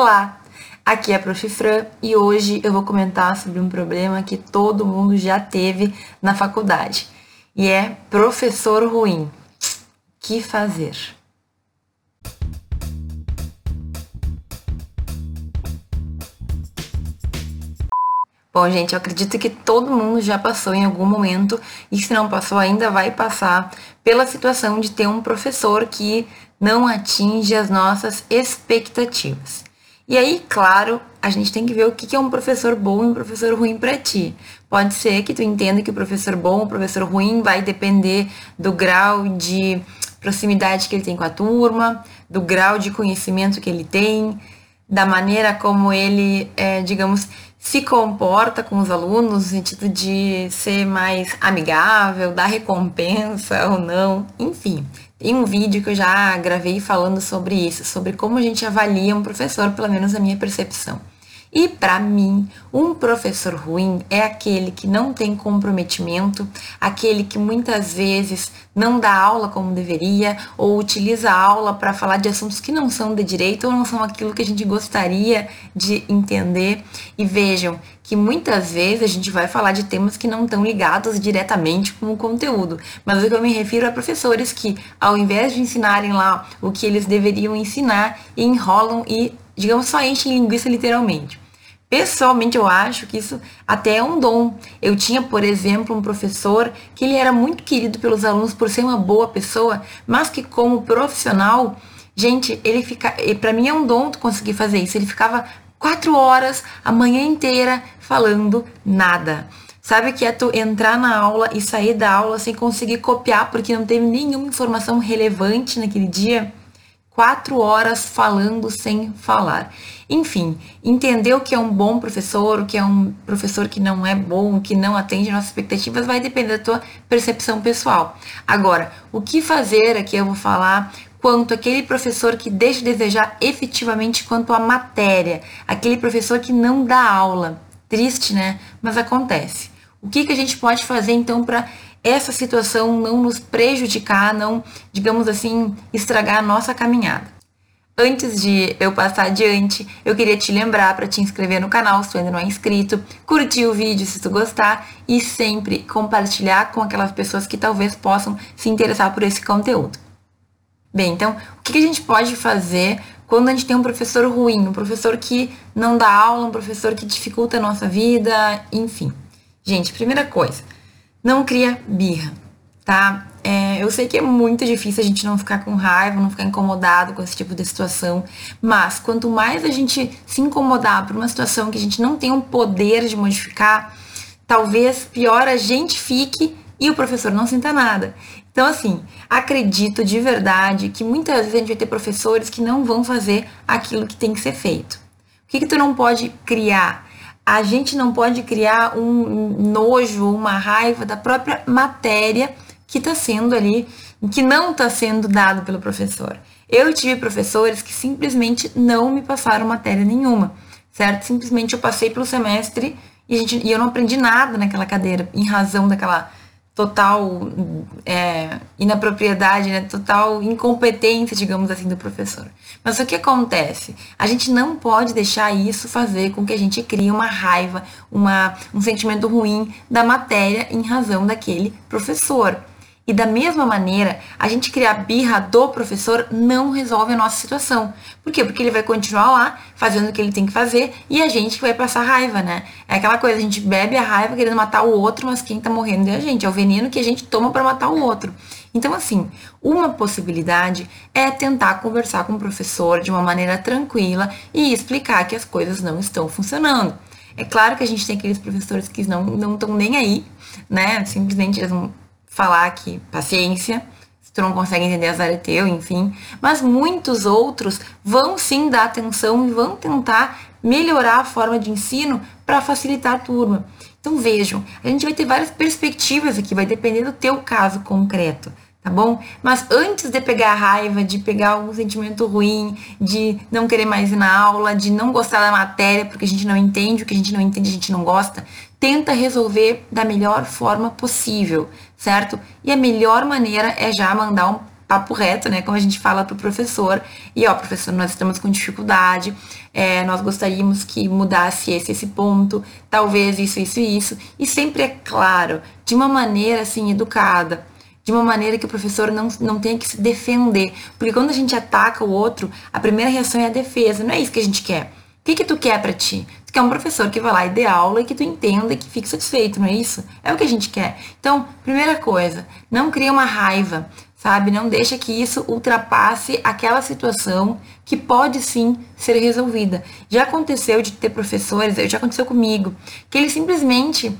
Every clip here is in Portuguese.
Olá, aqui é a Prof. Fran e hoje eu vou comentar sobre um problema que todo mundo já teve na faculdade e é professor ruim. Que fazer? Bom, gente, eu acredito que todo mundo já passou em algum momento, e se não passou ainda vai passar, pela situação de ter um professor que não atinge as nossas expectativas. E aí, claro, a gente tem que ver o que é um professor bom e um professor ruim para ti. Pode ser que tu entenda que o professor bom, o professor ruim vai depender do grau de proximidade que ele tem com a turma, do grau de conhecimento que ele tem, da maneira como ele, é, digamos, se comporta com os alunos, no sentido de ser mais amigável, dar recompensa ou não, enfim. Tem um vídeo que eu já gravei falando sobre isso, sobre como a gente avalia um professor, pelo menos a minha percepção. E para mim, um professor ruim é aquele que não tem comprometimento, aquele que muitas vezes não dá aula como deveria ou utiliza a aula para falar de assuntos que não são de direito ou não são aquilo que a gente gostaria de entender. E vejam que muitas vezes a gente vai falar de temas que não estão ligados diretamente com o conteúdo, mas o que eu me refiro é professores que, ao invés de ensinarem lá o que eles deveriam ensinar, enrolam e digamos, só enche linguiça literalmente. Pessoalmente, eu acho que isso até é um dom. Eu tinha, por exemplo, um professor que ele era muito querido pelos alunos por ser uma boa pessoa, mas que como profissional, gente, ele fica, para mim é um dom tu conseguir fazer isso. Ele ficava quatro horas a manhã inteira falando nada. Sabe que é tu entrar na aula e sair da aula sem conseguir copiar porque não teve nenhuma informação relevante naquele dia? Quatro horas falando sem falar. Enfim, entender o que é um bom professor, o que é um professor que não é bom, que não atende nossas expectativas, vai depender da tua percepção pessoal. Agora, o que fazer aqui eu vou falar quanto aquele professor que deixa de desejar efetivamente quanto à matéria, aquele professor que não dá aula. Triste, né? Mas acontece. O que, que a gente pode fazer então para essa situação não nos prejudicar, não, digamos assim, estragar a nossa caminhada. Antes de eu passar adiante, eu queria te lembrar para te inscrever no canal se tu ainda não é inscrito, curtir o vídeo se tu gostar e sempre compartilhar com aquelas pessoas que talvez possam se interessar por esse conteúdo. Bem, então, o que a gente pode fazer quando a gente tem um professor ruim, um professor que não dá aula, um professor que dificulta a nossa vida, enfim. Gente, primeira coisa, não cria birra, tá? É, eu sei que é muito difícil a gente não ficar com raiva, não ficar incomodado com esse tipo de situação, mas quanto mais a gente se incomodar por uma situação que a gente não tem o poder de modificar, talvez pior a gente fique e o professor não sinta nada. Então, assim, acredito de verdade que muitas vezes a gente vai ter professores que não vão fazer aquilo que tem que ser feito. O que, que tu não pode criar? A gente não pode criar um nojo, uma raiva da própria matéria que está sendo ali, que não está sendo dado pelo professor. Eu tive professores que simplesmente não me passaram matéria nenhuma, certo? Simplesmente eu passei pelo semestre e, gente, e eu não aprendi nada naquela cadeira, em razão daquela total é, inapropriedade, né? total incompetência, digamos assim, do professor. Mas o que acontece? A gente não pode deixar isso fazer com que a gente crie uma raiva, uma, um sentimento ruim da matéria em razão daquele professor. E da mesma maneira, a gente criar birra do professor não resolve a nossa situação. Por quê? Porque ele vai continuar lá fazendo o que ele tem que fazer e a gente vai passar raiva, né? É aquela coisa, a gente bebe a raiva querendo matar o outro, mas quem tá morrendo é a gente, é o veneno que a gente toma para matar o outro. Então, assim, uma possibilidade é tentar conversar com o professor de uma maneira tranquila e explicar que as coisas não estão funcionando. É claro que a gente tem aqueles professores que não estão nem aí, né? Simplesmente eles não falar que paciência, se tu não consegue entender azar é teu, enfim. Mas muitos outros vão sim dar atenção e vão tentar melhorar a forma de ensino para facilitar a turma. Então vejam, a gente vai ter várias perspectivas aqui, vai depender do teu caso concreto tá bom? Mas antes de pegar a raiva, de pegar algum sentimento ruim, de não querer mais ir na aula, de não gostar da matéria porque a gente não entende, o que a gente não entende a gente não gosta, tenta resolver da melhor forma possível, certo? E a melhor maneira é já mandar um papo reto, né? Como a gente fala pro professor. E ó, professor, nós estamos com dificuldade. é, nós gostaríamos que mudasse esse, esse ponto, talvez isso, isso e isso. E sempre é claro, de uma maneira assim, educada de uma maneira que o professor não, não tenha que se defender. Porque quando a gente ataca o outro, a primeira reação é a defesa. Não é isso que a gente quer. Que, que tu quer para ti? Tu quer um professor que vá lá e dê aula e que tu entenda e que fique satisfeito, não é isso? É o que a gente quer. Então, primeira coisa, não cria uma raiva, sabe? Não deixa que isso ultrapasse aquela situação que pode sim ser resolvida. Já aconteceu de ter professores, já aconteceu comigo, que eles simplesmente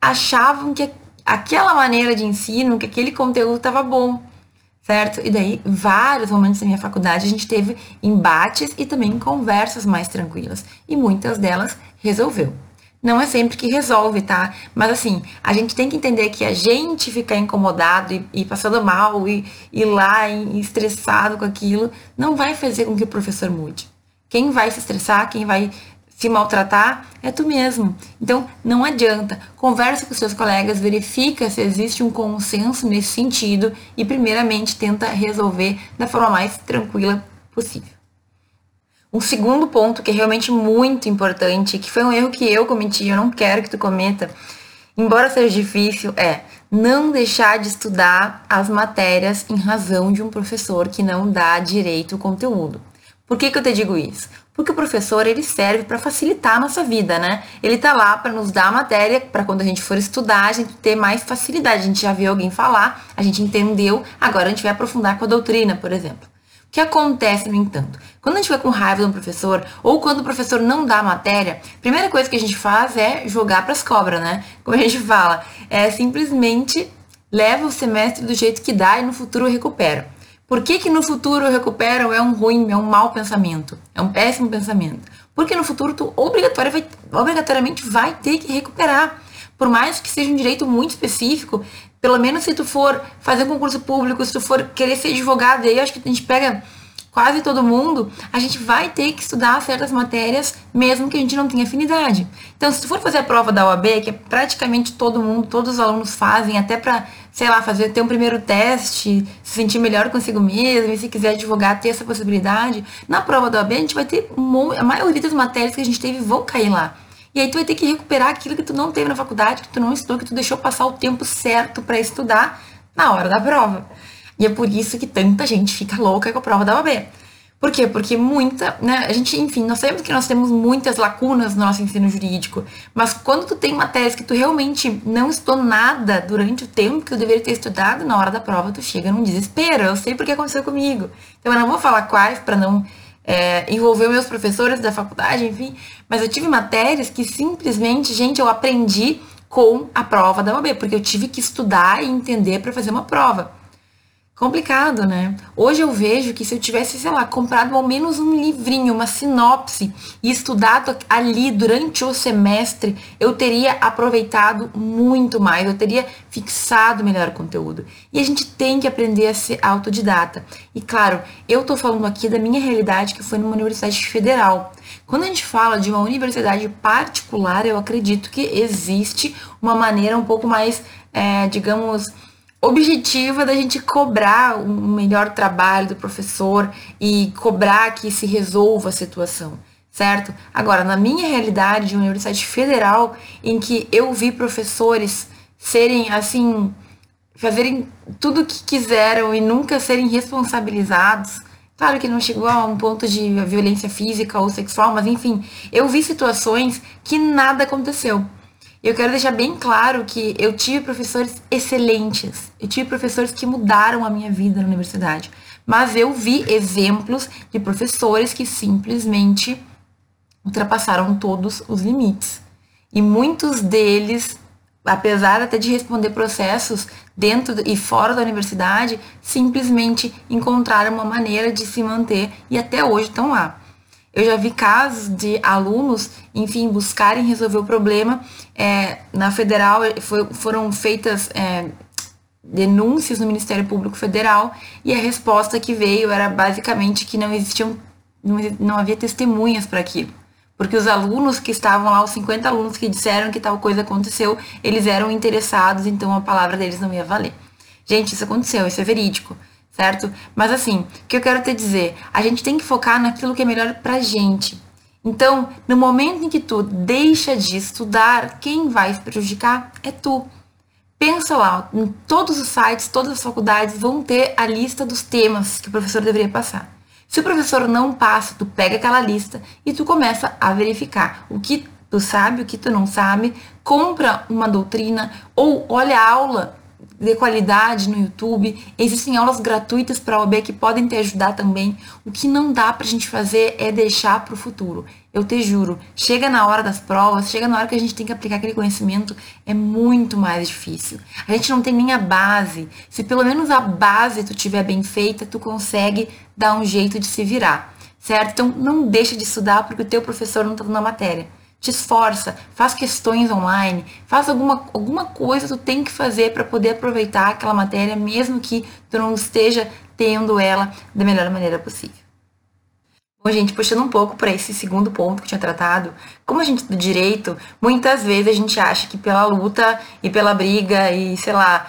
achavam que aquela maneira de ensino, que aquele conteúdo estava bom, certo? E daí, vários momentos da minha faculdade, a gente teve embates e também conversas mais tranquilas. E muitas delas resolveu. Não é sempre que resolve, tá? Mas assim, a gente tem que entender que a gente ficar incomodado e, e passando mal e ir lá e, estressado com aquilo, não vai fazer com que o professor mude. Quem vai se estressar, quem vai se maltratar é tu mesmo. Então, não adianta. Conversa com seus colegas, verifica se existe um consenso nesse sentido e, primeiramente, tenta resolver da forma mais tranquila possível. Um segundo ponto que é realmente muito importante, que foi um erro que eu cometi, eu não quero que tu cometa, embora seja difícil, é não deixar de estudar as matérias em razão de um professor que não dá direito ao conteúdo. Por que, que eu te digo isso? Porque o professor ele serve para facilitar a nossa vida, né? Ele tá lá para nos dar a matéria, para quando a gente for estudar, a gente ter mais facilidade. A gente já viu alguém falar, a gente entendeu, agora a gente vai aprofundar com a doutrina, por exemplo. O que acontece, no entanto? Quando a gente fica com raiva de um professor, ou quando o professor não dá a matéria, a primeira coisa que a gente faz é jogar para as cobras, né? Como a gente fala, é simplesmente leva o semestre do jeito que dá e no futuro recupera. Por que, que no futuro recuperam é um ruim, é um mau pensamento, é um péssimo pensamento? Porque no futuro tu obrigatoriamente vai, obrigatoriamente vai ter que recuperar. Por mais que seja um direito muito específico, pelo menos se tu for fazer concurso público, se tu for querer ser advogado, aí acho que a gente pega quase todo mundo, a gente vai ter que estudar certas matérias, mesmo que a gente não tenha afinidade. Então, se tu for fazer a prova da OAB, que é praticamente todo mundo, todos os alunos fazem, até para, sei lá, fazer ter um primeiro teste, se sentir melhor consigo mesmo, e se quiser advogar, ter essa possibilidade, na prova da OAB a gente vai ter, a maioria das matérias que a gente teve vão cair lá. E aí tu vai ter que recuperar aquilo que tu não teve na faculdade, que tu não estudou, que tu deixou passar o tempo certo para estudar na hora da prova. E é por isso que tanta gente fica louca com a prova da OAB. Por quê? Porque muita, né, a gente, enfim, nós sabemos que nós temos muitas lacunas no nosso ensino jurídico, mas quando tu tem matérias que tu realmente não estudou nada durante o tempo que tu deveria ter estudado, na hora da prova tu chega num desespero. Eu sei porque aconteceu comigo. Então eu não vou falar quais para não é, envolver meus professores da faculdade, enfim, mas eu tive matérias que simplesmente, gente, eu aprendi com a prova da OAB, porque eu tive que estudar e entender para fazer uma prova. Complicado, né? Hoje eu vejo que se eu tivesse, sei lá, comprado ao menos um livrinho, uma sinopse e estudado ali durante o semestre, eu teria aproveitado muito mais, eu teria fixado melhor o conteúdo. E a gente tem que aprender a ser autodidata. E claro, eu tô falando aqui da minha realidade que foi numa universidade federal. Quando a gente fala de uma universidade particular, eu acredito que existe uma maneira um pouco mais, é, digamos, objetiva da gente cobrar um melhor trabalho do professor e cobrar que se resolva a situação, certo? Agora, na minha realidade de universidade federal, em que eu vi professores serem assim, fazerem tudo o que quiseram e nunca serem responsabilizados, Claro que não chegou a um ponto de violência física ou sexual, mas enfim, eu vi situações que nada aconteceu. Eu quero deixar bem claro que eu tive professores excelentes. Eu tive professores que mudaram a minha vida na universidade. Mas eu vi exemplos de professores que simplesmente ultrapassaram todos os limites. E muitos deles, apesar até de responder processos dentro e fora da universidade, simplesmente encontraram uma maneira de se manter e até hoje estão lá. Eu já vi casos de alunos, enfim, buscarem resolver o problema. É, na federal foi, foram feitas é, denúncias no Ministério Público Federal e a resposta que veio era basicamente que não existiam, não, não havia testemunhas para aquilo. Porque os alunos que estavam lá, os 50 alunos que disseram que tal coisa aconteceu, eles eram interessados, então a palavra deles não ia valer. Gente, isso aconteceu, isso é verídico certo? Mas assim, o que eu quero te dizer, a gente tem que focar naquilo que é melhor pra gente. Então, no momento em que tu deixa de estudar, quem vai se prejudicar é tu. Pensa lá, em todos os sites, todas as faculdades vão ter a lista dos temas que o professor deveria passar. Se o professor não passa, tu pega aquela lista e tu começa a verificar o que tu sabe, o que tu não sabe, compra uma doutrina ou olha a aula de qualidade no YouTube. Existem aulas gratuitas para a OAB que podem te ajudar também. O que não dá para a gente fazer é deixar para o futuro. Eu te juro, chega na hora das provas, chega na hora que a gente tem que aplicar aquele conhecimento, é muito mais difícil. A gente não tem nem a base. Se pelo menos a base tu tiver bem feita, tu consegue dar um jeito de se virar, certo? Então não deixa de estudar porque o teu professor não está dando a matéria te esforça, faz questões online, faz alguma, alguma coisa tu tem que fazer para poder aproveitar aquela matéria, mesmo que tu não esteja tendo ela da melhor maneira possível. Bom, gente, puxando um pouco para esse segundo ponto que eu tinha tratado, como a gente do direito, muitas vezes a gente acha que pela luta e pela briga e, sei lá,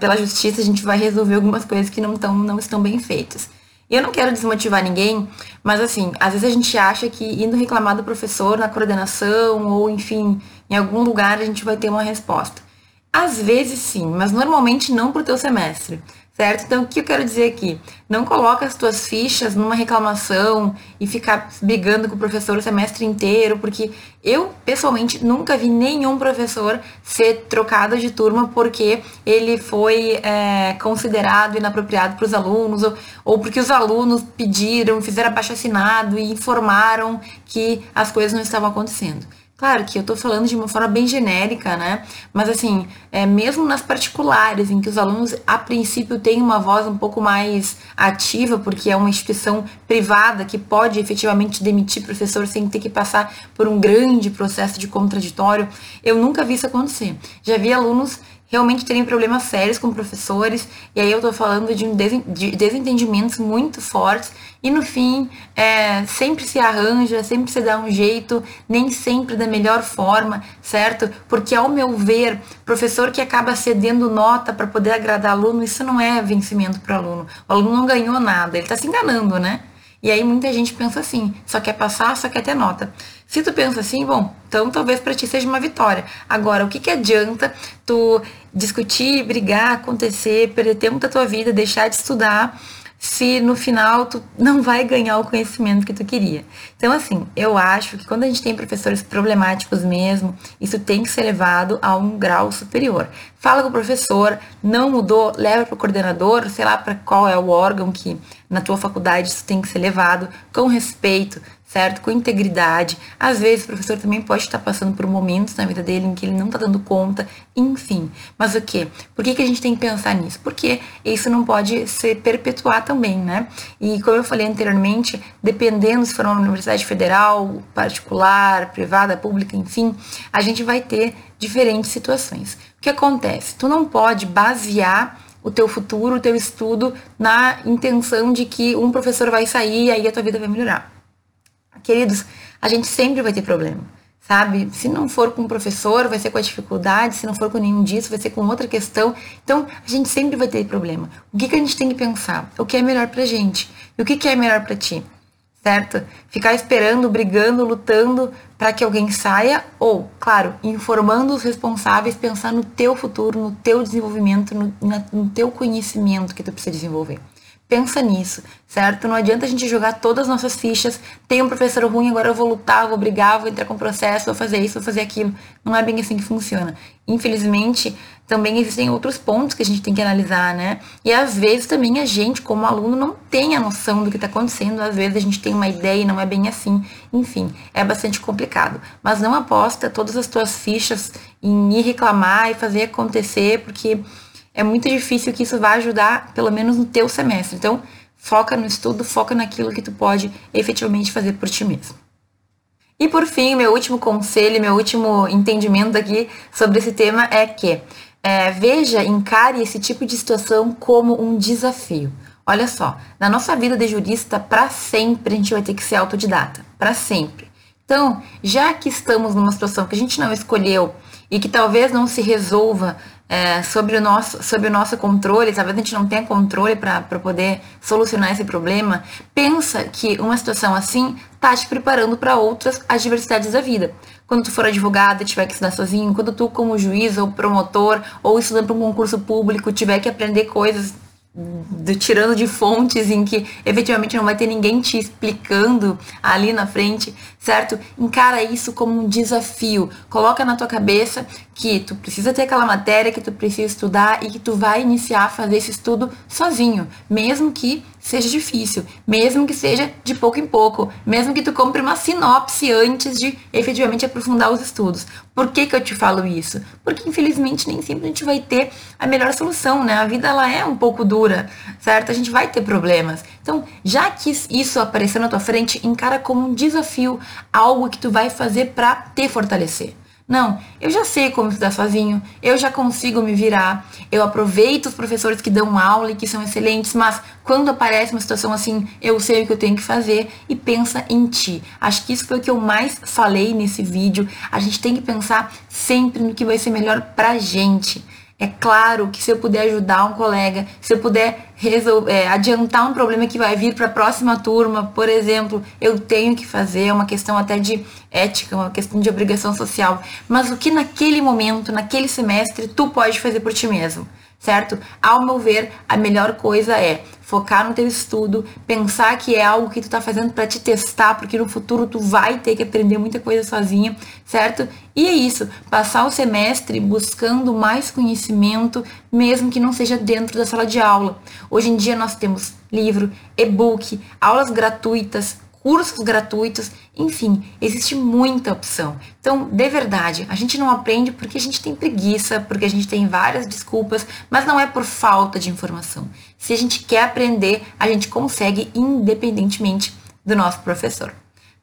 pela justiça a gente vai resolver algumas coisas que não, tão, não estão bem feitas. E eu não quero desmotivar ninguém, mas assim, às vezes a gente acha que indo reclamar do professor na coordenação ou, enfim, em algum lugar a gente vai ter uma resposta. Às vezes sim, mas normalmente não para o teu semestre certo? Então, o que eu quero dizer aqui? Não coloca as tuas fichas numa reclamação e ficar brigando com o professor o semestre inteiro, porque eu, pessoalmente, nunca vi nenhum professor ser trocado de turma porque ele foi é, considerado inapropriado para os alunos, ou, ou porque os alunos pediram, fizeram abaixo assinado e informaram que as coisas não estavam acontecendo. Claro que eu estou falando de uma forma bem genérica, né? Mas assim, é, mesmo nas particulares, em que os alunos a princípio têm uma voz um pouco mais ativa, porque é uma instituição privada que pode efetivamente demitir professor sem ter que passar por um grande processo de contraditório, eu nunca vi isso acontecer. Já vi alunos realmente terem problemas sérios com professores, e aí eu tô falando de, um de desentendimentos muito fortes, e no fim, é, sempre se arranja, sempre se dá um jeito, nem sempre da melhor forma, certo? Porque, ao meu ver, professor que acaba cedendo nota para poder agradar aluno, isso não é vencimento para aluno. O aluno não ganhou nada, ele está se enganando, né? E aí muita gente pensa assim, só quer passar, só quer ter nota. Se tu pensa assim, bom, então talvez para ti seja uma vitória. Agora, o que, que adianta tu discutir, brigar, acontecer, perder tempo da tua vida, deixar de estudar se no final tu não vai ganhar o conhecimento que tu queria. Então, assim, eu acho que quando a gente tem professores problemáticos mesmo, isso tem que ser levado a um grau superior. Fala com o professor, não mudou, leva para o coordenador, sei lá para qual é o órgão que na tua faculdade isso tem que ser levado com respeito, certo? Com integridade. Às vezes o professor também pode estar passando por momentos na vida dele em que ele não está dando conta, enfim. Mas o que? Por que, que a gente tem que pensar nisso? Porque isso não pode se perpetuar também, né? E como eu falei anteriormente, dependendo se for uma universidade federal, particular, privada, pública, enfim, a gente vai ter diferentes situações. O que acontece? Tu não pode basear o teu futuro, o teu estudo na intenção de que um professor vai sair e aí a tua vida vai melhorar. Queridos, a gente sempre vai ter problema, sabe? Se não for com o professor, vai ser com a dificuldade, se não for com nenhum disso, vai ser com outra questão. Então, a gente sempre vai ter problema. O que, que a gente tem que pensar? O que é melhor pra gente? E o que, que é melhor para ti? Certo? Ficar esperando, brigando, lutando para que alguém saia ou, claro, informando os responsáveis, pensar no teu futuro, no teu desenvolvimento, no, no teu conhecimento que tu precisa desenvolver. Pensa nisso, certo? Não adianta a gente jogar todas as nossas fichas. Tem um professor ruim, agora eu vou lutar, vou brigar, vou entrar com processo, vou fazer isso, vou fazer aquilo. Não é bem assim que funciona. Infelizmente, também existem outros pontos que a gente tem que analisar, né? E às vezes também a gente, como aluno, não tem a noção do que está acontecendo. Às vezes a gente tem uma ideia e não é bem assim. Enfim, é bastante complicado. Mas não aposta todas as tuas fichas em ir reclamar e fazer acontecer, porque é muito difícil que isso vá ajudar, pelo menos no teu semestre. Então, foca no estudo, foca naquilo que tu pode efetivamente fazer por ti mesmo. E por fim, meu último conselho, meu último entendimento aqui sobre esse tema é que é, veja, encare esse tipo de situação como um desafio. Olha só, na nossa vida de jurista, para sempre a gente vai ter que ser autodidata, para sempre. Então, já que estamos numa situação que a gente não escolheu e que talvez não se resolva é, sobre, o nosso, sobre o nosso controle, talvez a gente não tenha controle para poder solucionar esse problema, pensa que uma situação assim tá te preparando para outras adversidades da vida. Quando tu for advogado e tiver que estudar sozinho, quando tu como juiz ou promotor ou estudando para um concurso público tiver que aprender coisas do, tirando de fontes em que efetivamente não vai ter ninguém te explicando ali na frente, certo? Encara isso como um desafio. Coloca na tua cabeça que tu precisa ter aquela matéria que tu precisa estudar e que tu vai iniciar a fazer esse estudo sozinho, mesmo que seja difícil, mesmo que seja de pouco em pouco, mesmo que tu compre uma sinopse antes de efetivamente aprofundar os estudos. Por que, que eu te falo isso? Porque infelizmente nem sempre a gente vai ter a melhor solução, né? A vida ela é um pouco dura, certo? A gente vai ter problemas. Então, já que isso apareceu na tua frente, encara como um desafio, algo que tu vai fazer para te fortalecer. Não, eu já sei como estudar sozinho, eu já consigo me virar, eu aproveito os professores que dão aula e que são excelentes, mas quando aparece uma situação assim, eu sei o que eu tenho que fazer e pensa em ti. Acho que isso foi o que eu mais falei nesse vídeo. A gente tem que pensar sempre no que vai ser melhor pra gente. É claro que se eu puder ajudar um colega, se eu puder resolver, é, adiantar um problema que vai vir para a próxima turma, por exemplo, eu tenho que fazer, é uma questão até de ética, uma questão de obrigação social. Mas o que naquele momento, naquele semestre, tu pode fazer por ti mesmo? Certo? Ao meu ver, a melhor coisa é focar no teu estudo, pensar que é algo que tu tá fazendo para te testar, porque no futuro tu vai ter que aprender muita coisa sozinha, certo? E é isso, passar o semestre buscando mais conhecimento, mesmo que não seja dentro da sala de aula. Hoje em dia nós temos livro, e-book, aulas gratuitas, cursos gratuitos, enfim, existe muita opção. Então, de verdade, a gente não aprende porque a gente tem preguiça, porque a gente tem várias desculpas, mas não é por falta de informação. Se a gente quer aprender, a gente consegue independentemente do nosso professor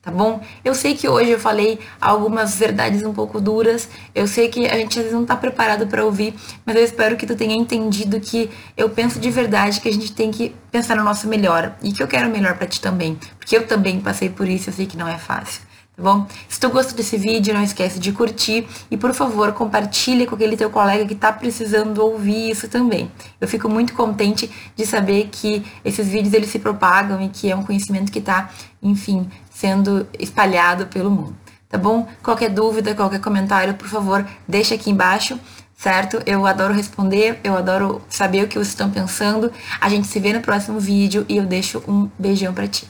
tá bom? Eu sei que hoje eu falei algumas verdades um pouco duras, eu sei que a gente às vezes não tá preparado para ouvir, mas eu espero que tu tenha entendido que eu penso de verdade que a gente tem que pensar no nosso melhor e que eu quero o melhor para ti também, porque eu também passei por isso, eu sei que não é fácil. Tá bom? Se tu gostou desse vídeo, não esquece de curtir e, por favor, compartilhe com aquele teu colega que está precisando ouvir isso também. Eu fico muito contente de saber que esses vídeos eles se propagam e que é um conhecimento que está, enfim, sendo espalhado pelo mundo. Tá bom? Qualquer dúvida, qualquer comentário, por favor, deixa aqui embaixo, certo? Eu adoro responder, eu adoro saber o que vocês estão pensando. A gente se vê no próximo vídeo e eu deixo um beijão para ti.